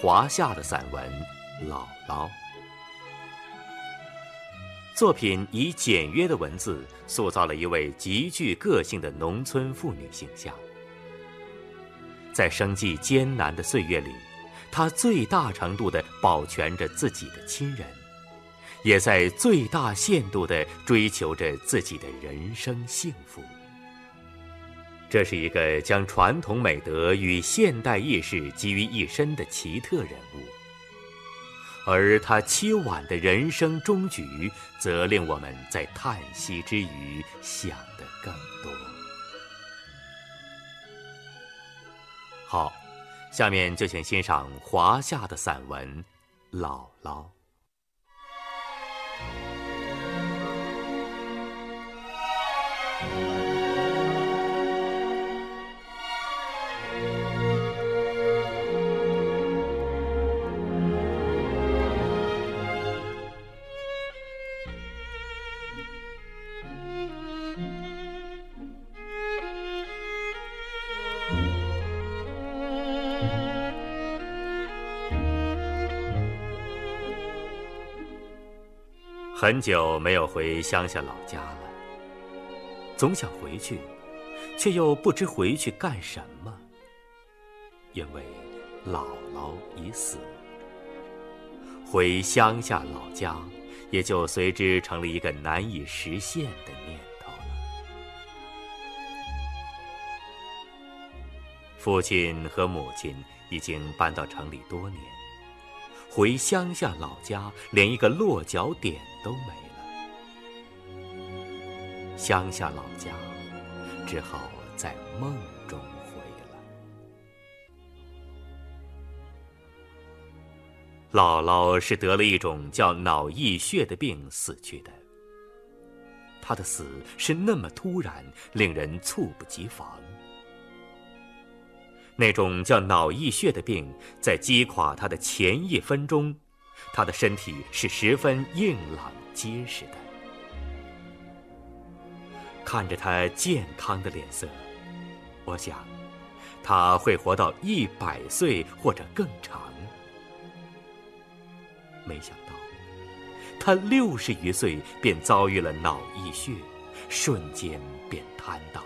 华夏的散文《姥姥》。作品以简约的文字塑造了一位极具个性的农村妇女形象。在生计艰难的岁月里，她最大程度地保全着自己的亲人，也在最大限度地追求着自己的人生幸福。这是一个将传统美德与现代意识集于一身的奇特人物。而他凄婉的人生终局，则令我们在叹息之余想得更多。好，下面就请欣赏华夏的散文《姥姥》。很久没有回乡下老家了，总想回去，却又不知回去干什么。因为姥姥已死，回乡下老家也就随之成了一个难以实现的念头了。父亲和母亲已经搬到城里多年。回乡下老家，连一个落脚点都没了。乡下老家，只好在梦中回了。姥姥是得了一种叫脑溢血的病死去的。她的死是那么突然，令人猝不及防。那种叫脑溢血的病，在击垮他的前一分钟，他的身体是十分硬朗结实的。看着他健康的脸色，我想，他会活到一百岁或者更长。没想到，他六十余岁便遭遇了脑溢血，瞬间便瘫倒。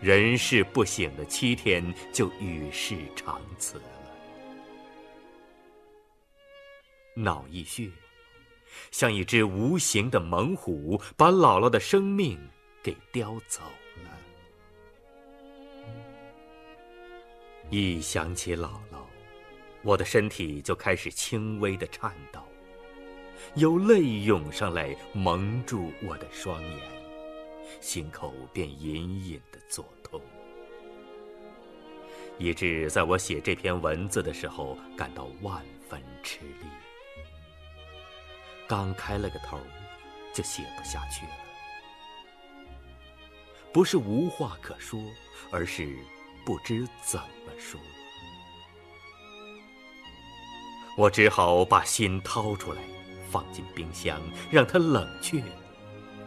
人事不省了七天，就与世长辞脑溢血，像一只无形的猛虎，把姥姥的生命给叼走了。一想起姥姥，我的身体就开始轻微的颤抖，有泪涌上来，蒙住我的双眼。心口便隐隐的作痛，以致在我写这篇文字的时候感到万分吃力。刚开了个头，就写不下去了。不是无话可说，而是不知怎么说。我只好把心掏出来，放进冰箱，让它冷却。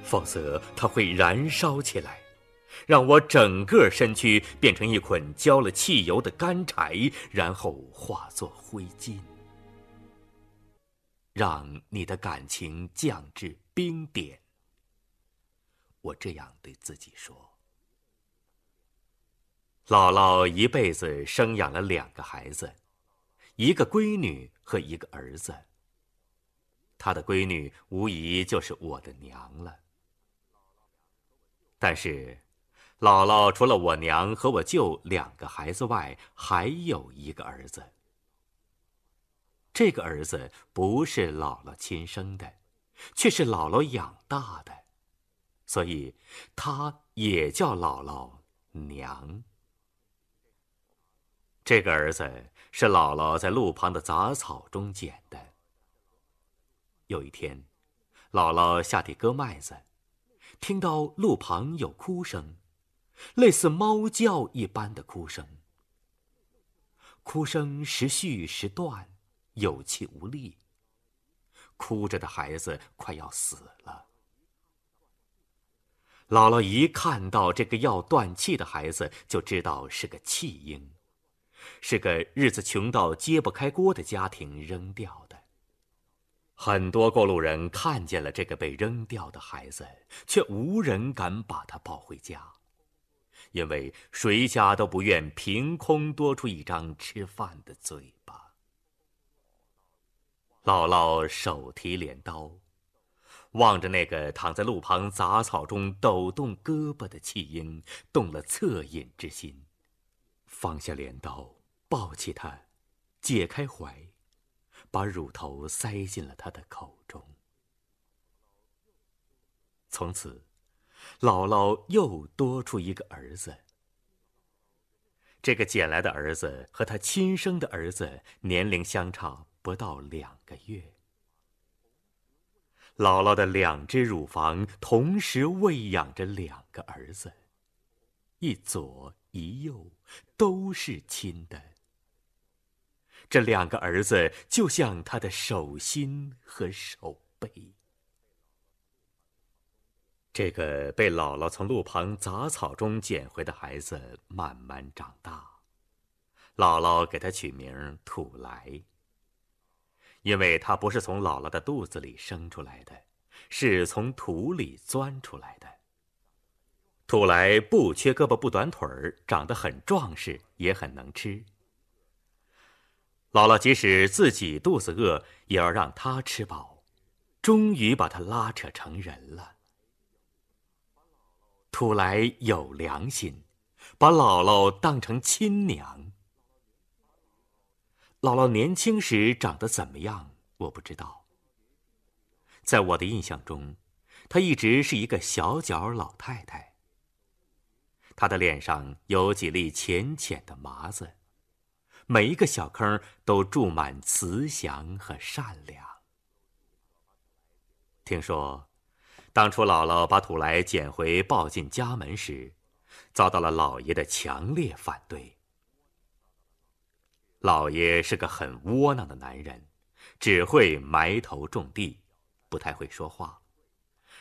否则，它会燃烧起来，让我整个身躯变成一捆浇了汽油的干柴，然后化作灰烬。让你的感情降至冰点。我这样对自己说。姥姥一辈子生养了两个孩子，一个闺女和一个儿子。她的闺女无疑就是我的娘了。但是，姥姥除了我娘和我舅两个孩子外，还有一个儿子。这个儿子不是姥姥亲生的，却是姥姥养大的，所以他也叫姥姥娘。这个儿子是姥姥在路旁的杂草中捡的。有一天，姥姥下地割麦子。听到路旁有哭声，类似猫叫一般的哭声。哭声时续时断，有气无力。哭着的孩子快要死了。姥姥一看到这个要断气的孩子，就知道是个弃婴，是个日子穷到揭不开锅的家庭扔掉的。很多过路人看见了这个被扔掉的孩子，却无人敢把他抱回家，因为谁家都不愿凭空多出一张吃饭的嘴。姥姥手提镰刀，望着那个躺在路旁杂草中抖动胳膊的弃婴，动了恻隐之心，放下镰刀，抱起他，解开怀。把乳头塞进了他的口中。从此，姥姥又多出一个儿子。这个捡来的儿子和他亲生的儿子年龄相差不到两个月。姥姥的两只乳房同时喂养着两个儿子，一左一右，都是亲的。这两个儿子就像他的手心和手背。这个被姥姥从路旁杂草中捡回的孩子慢慢长大，姥姥给他取名土来，因为他不是从姥姥的肚子里生出来的，是从土里钻出来的。土来不缺胳膊不短腿儿，长得很壮实，也很能吃。姥姥即使自己肚子饿，也要让他吃饱，终于把他拉扯成人了。土来有良心，把姥姥当成亲娘。姥姥年轻时长得怎么样？我不知道。在我的印象中，她一直是一个小脚老太太。她的脸上有几粒浅浅的麻子。每一个小坑都注满慈祥和善良。听说，当初姥姥把土来捡回抱进家门时，遭到了老爷的强烈反对。老爷是个很窝囊的男人，只会埋头种地，不太会说话，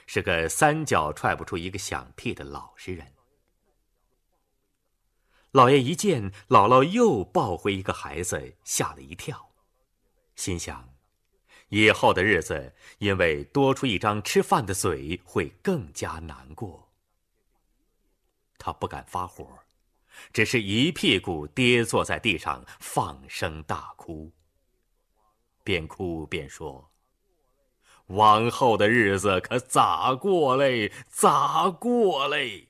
是个三脚踹不出一个响屁的老实人。老爷一见姥姥又抱回一个孩子，吓了一跳，心想：以后的日子，因为多出一张吃饭的嘴，会更加难过。他不敢发火，只是一屁股跌坐在地上，放声大哭。边哭边说：“往后的日子可咋过嘞？咋过嘞？”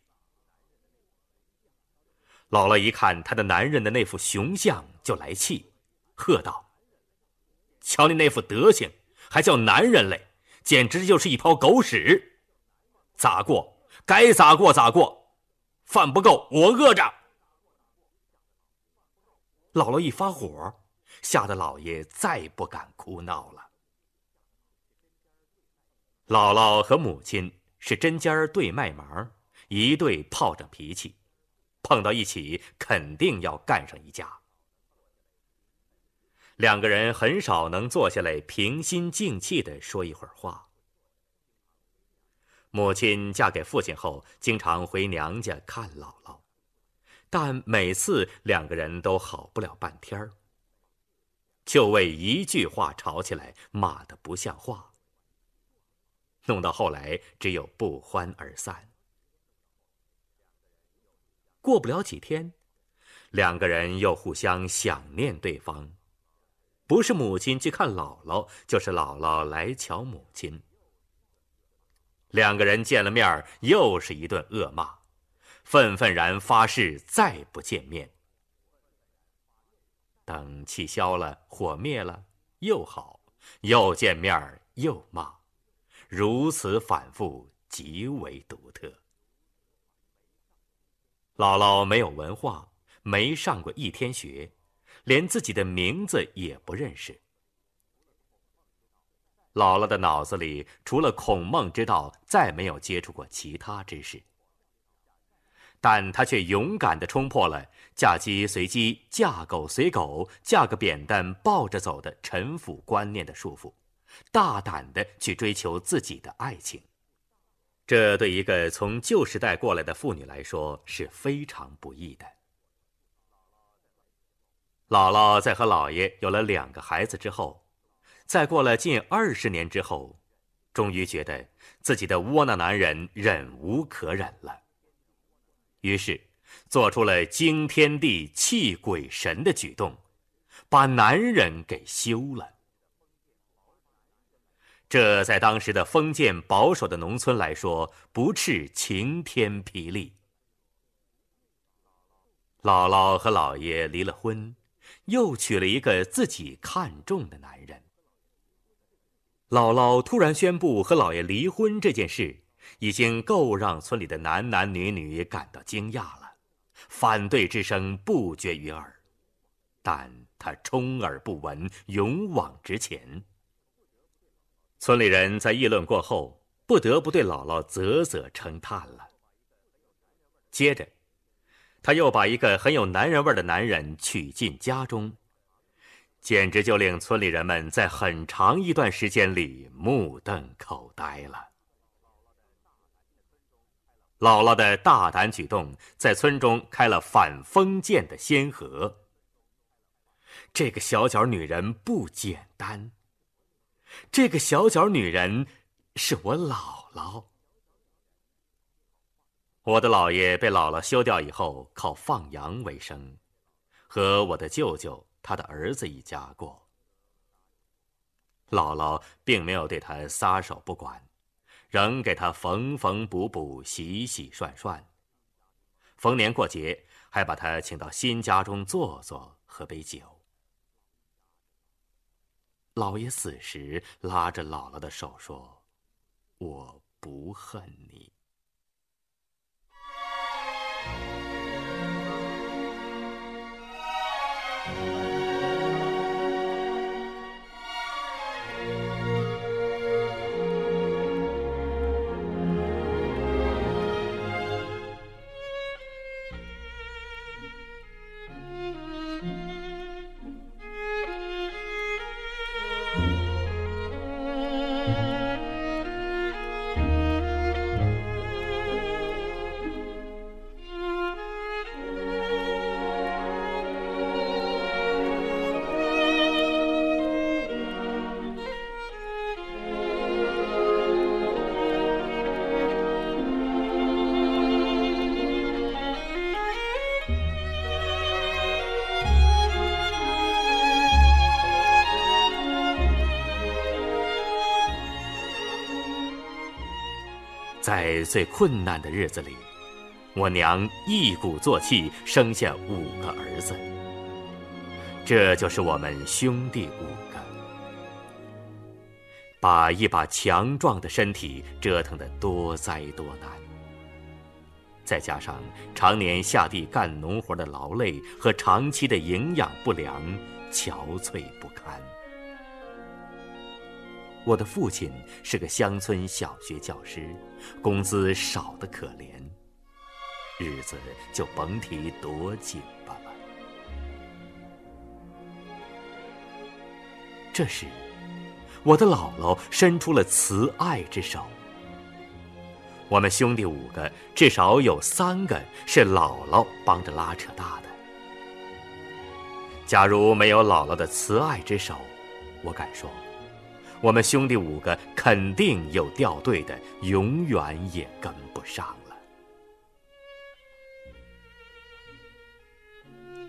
姥姥一看他的男人的那副熊相，就来气，喝道：“瞧你那副德行，还叫男人嘞？简直就是一泡狗屎！咋过？该咋过咋过？饭不够，我饿着。”姥姥一发火，吓得姥爷再不敢哭闹了。姥姥和母亲是针尖对麦芒，一对炮仗脾气。碰到一起，肯定要干上一架。两个人很少能坐下来平心静气的说一会儿话。母亲嫁给父亲后，经常回娘家看姥姥，但每次两个人都好不了半天儿，就为一句话吵起来，骂得不像话，弄到后来只有不欢而散。过不了几天，两个人又互相想念对方，不是母亲去看姥姥，就是姥姥来瞧母亲。两个人见了面又是一顿恶骂，愤愤然发誓再不见面。等气消了，火灭了，又好，又见面又骂，如此反复，极为独特。姥姥没有文化，没上过一天学，连自己的名字也不认识。姥姥的脑子里除了孔孟之道，再没有接触过其他知识。但她却勇敢地冲破了“嫁鸡随鸡，嫁狗随狗，嫁个扁担抱着走”的陈腐观念的束缚，大胆地去追求自己的爱情。这对一个从旧时代过来的妇女来说是非常不易的。姥姥在和姥爷有了两个孩子之后，在过了近二十年之后，终于觉得自己的窝囊男人忍无可忍了，于是做出了惊天地、泣鬼神的举动，把男人给休了。这在当时的封建保守的农村来说，不啻晴天霹雳。姥姥和姥爷离了婚。又娶了一个自己看中的男人。姥姥突然宣布和姥爷离婚这件事，已经够让村里的男男女女感到惊讶了，反对之声不绝于耳。但他充耳不闻，勇往直前。村里人在议论过后，不得不对姥姥啧啧称叹了。接着。他又把一个很有男人味的男人娶进家中，简直就令村里人们在很长一段时间里目瞪口呆了。姥姥的大胆举动在村中开了反封建的先河。这个小脚女人不简单，这个小脚女人是我姥姥。我的姥爷被姥姥休掉以后，靠放羊为生，和我的舅舅他的儿子一家过。姥姥并没有对他撒手不管，仍给他缝缝补补、洗洗涮涮。逢年过节，还把他请到新家中坐坐，喝杯酒。姥爷死时，拉着姥姥的手说：“我不恨你。” 在最困难的日子里，我娘一鼓作气生下五个儿子。这就是我们兄弟五个，把一把强壮的身体折腾得多灾多难。再加上常年下地干农活的劳累和长期的营养不良，憔悴不堪。我的父亲是个乡村小学教师，工资少得可怜，日子就甭提多紧巴了。这时，我的姥姥伸出了慈爱之手。我们兄弟五个，至少有三个是姥姥帮着拉扯大的。假如没有姥姥的慈爱之手，我敢说。我们兄弟五个肯定有掉队的，永远也跟不上了。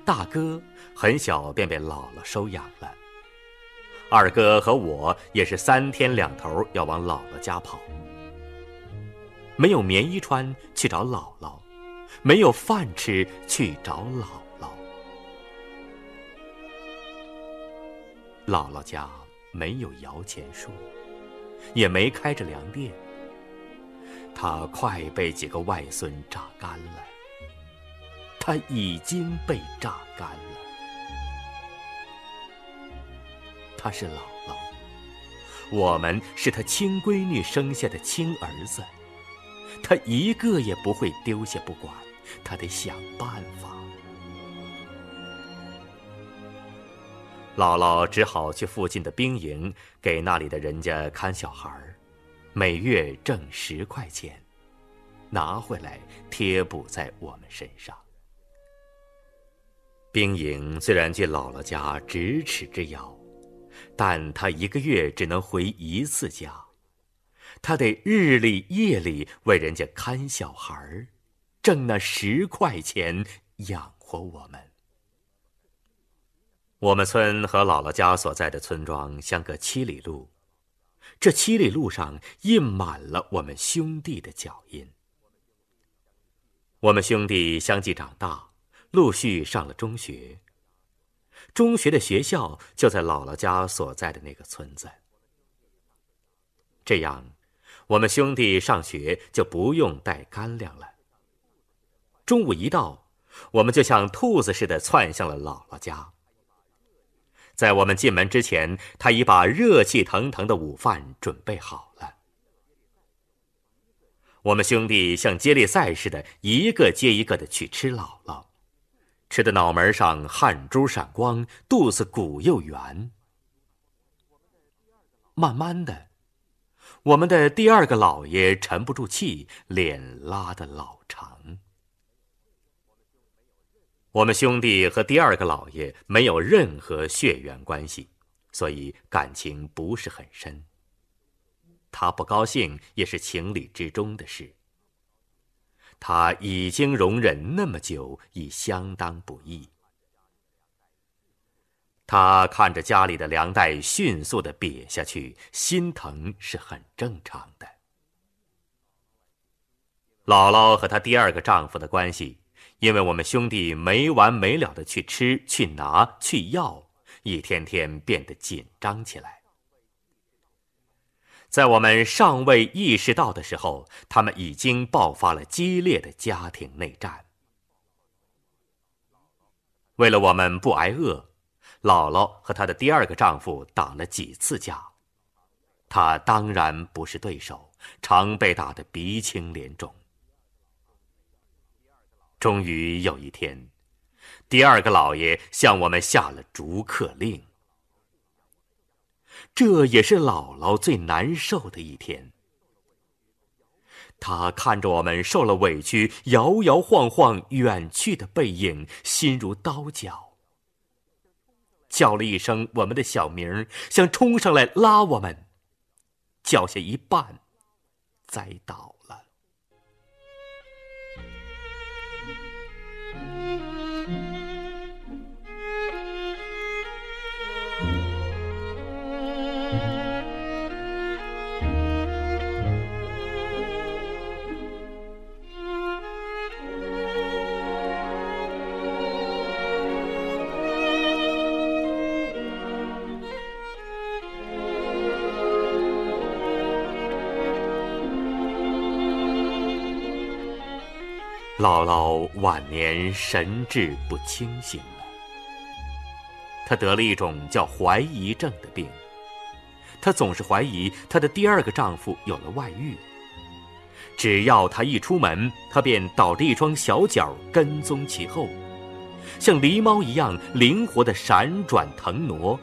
大哥很小便被姥姥收养了，二哥和我也是三天两头要往姥姥家跑。没有棉衣穿去找姥姥，没有饭吃去找姥姥。姥姥家。没有摇钱树，也没开着粮店。他快被几个外孙榨干了，他已经被榨干了。他是姥姥，我们是他亲闺女生下的亲儿子，他一个也不会丢下不管，他得想办法。姥姥只好去附近的兵营给那里的人家看小孩每月挣十块钱，拿回来贴补在我们身上。兵营虽然距姥姥家咫尺之遥，但她一个月只能回一次家，她得日里夜里为人家看小孩挣那十块钱养活我们。我们村和姥姥家所在的村庄相隔七里路，这七里路上印满了我们兄弟的脚印。我们兄弟相继长大，陆续上了中学。中学的学校就在姥姥家所在的那个村子。这样，我们兄弟上学就不用带干粮了。中午一到，我们就像兔子似的窜向了姥姥家。在我们进门之前，他已把热气腾腾的午饭准备好了。我们兄弟像接力赛似的，一个接一个的去吃姥姥，吃的脑门上汗珠闪光，肚子鼓又圆。慢慢的，我们的第二个姥爷沉不住气，脸拉得老长。我们兄弟和第二个老爷没有任何血缘关系，所以感情不是很深。他不高兴也是情理之中的事。他已经容忍那么久，已相当不易。他看着家里的粮袋迅速的瘪下去，心疼是很正常的。姥姥和她第二个丈夫的关系。因为我们兄弟没完没了的去吃、去拿、去要，一天天变得紧张起来。在我们尚未意识到的时候，他们已经爆发了激烈的家庭内战。为了我们不挨饿，姥姥和她的第二个丈夫打了几次架，她当然不是对手，常被打得鼻青脸肿。终于有一天，第二个老爷向我们下了逐客令。这也是姥姥最难受的一天。她看着我们受了委屈、摇摇晃晃远去的背影，心如刀绞，叫了一声我们的小名，想冲上来拉我们，叫下一半，栽倒。姥姥晚年神志不清醒了，她得了一种叫怀疑症的病。她总是怀疑她的第二个丈夫有了外遇。只要她一出门，她便倒着一双小脚跟踪其后，像狸猫一样灵活地闪转腾挪，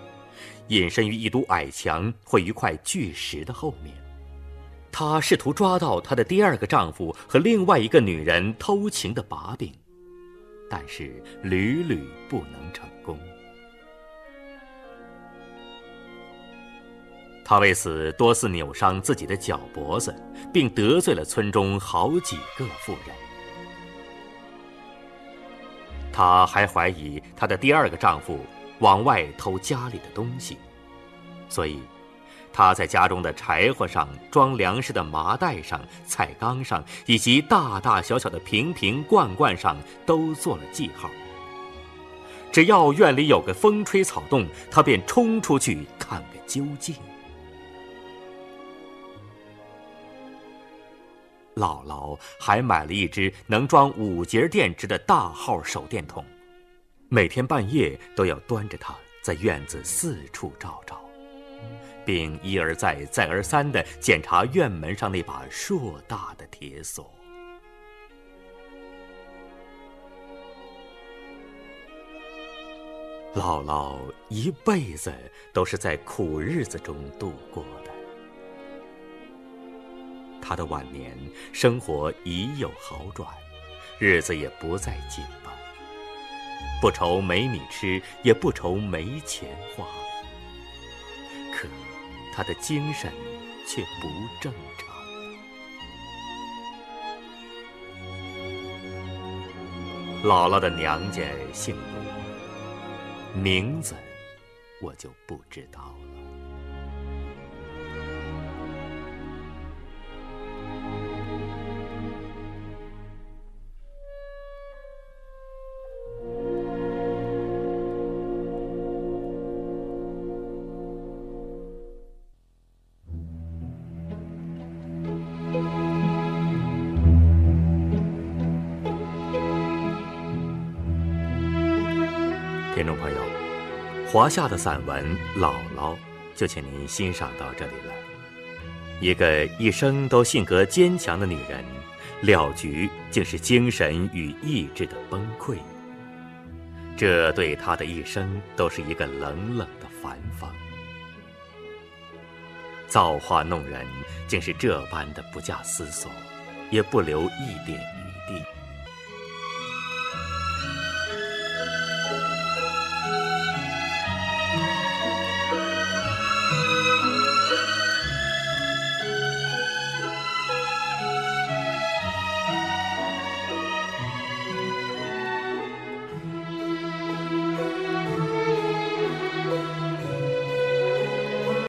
隐身于一堵矮墙或一块巨石的后面。她试图抓到她的第二个丈夫和另外一个女人偷情的把柄，但是屡屡不能成功。她为此多次扭伤自己的脚脖子，并得罪了村中好几个妇人。她还怀疑她的第二个丈夫往外偷家里的东西，所以。他在家中的柴火上、装粮食的麻袋上、菜缸上，以及大大小小的瓶瓶罐罐上，都做了记号。只要院里有个风吹草动，他便冲出去看个究竟。姥姥还买了一只能装五节电池的大号手电筒，每天半夜都要端着它在院子四处照照。并一而再、再而三地检查院门上那把硕大的铁锁。姥姥一辈子都是在苦日子中度过的。她的晚年生活已有好转，日子也不再紧绷。不愁没米吃，也不愁没钱花。他的精神却不正常。姥姥的娘家姓吴，名字我就不知道了。华夏的散文《姥姥》就请您欣赏到这里了。一个一生都性格坚强的女人，了局竟是精神与意志的崩溃。这对她的一生都是一个冷冷的反讽。造化弄人，竟是这般的不假思索，也不留一点余地。